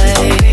away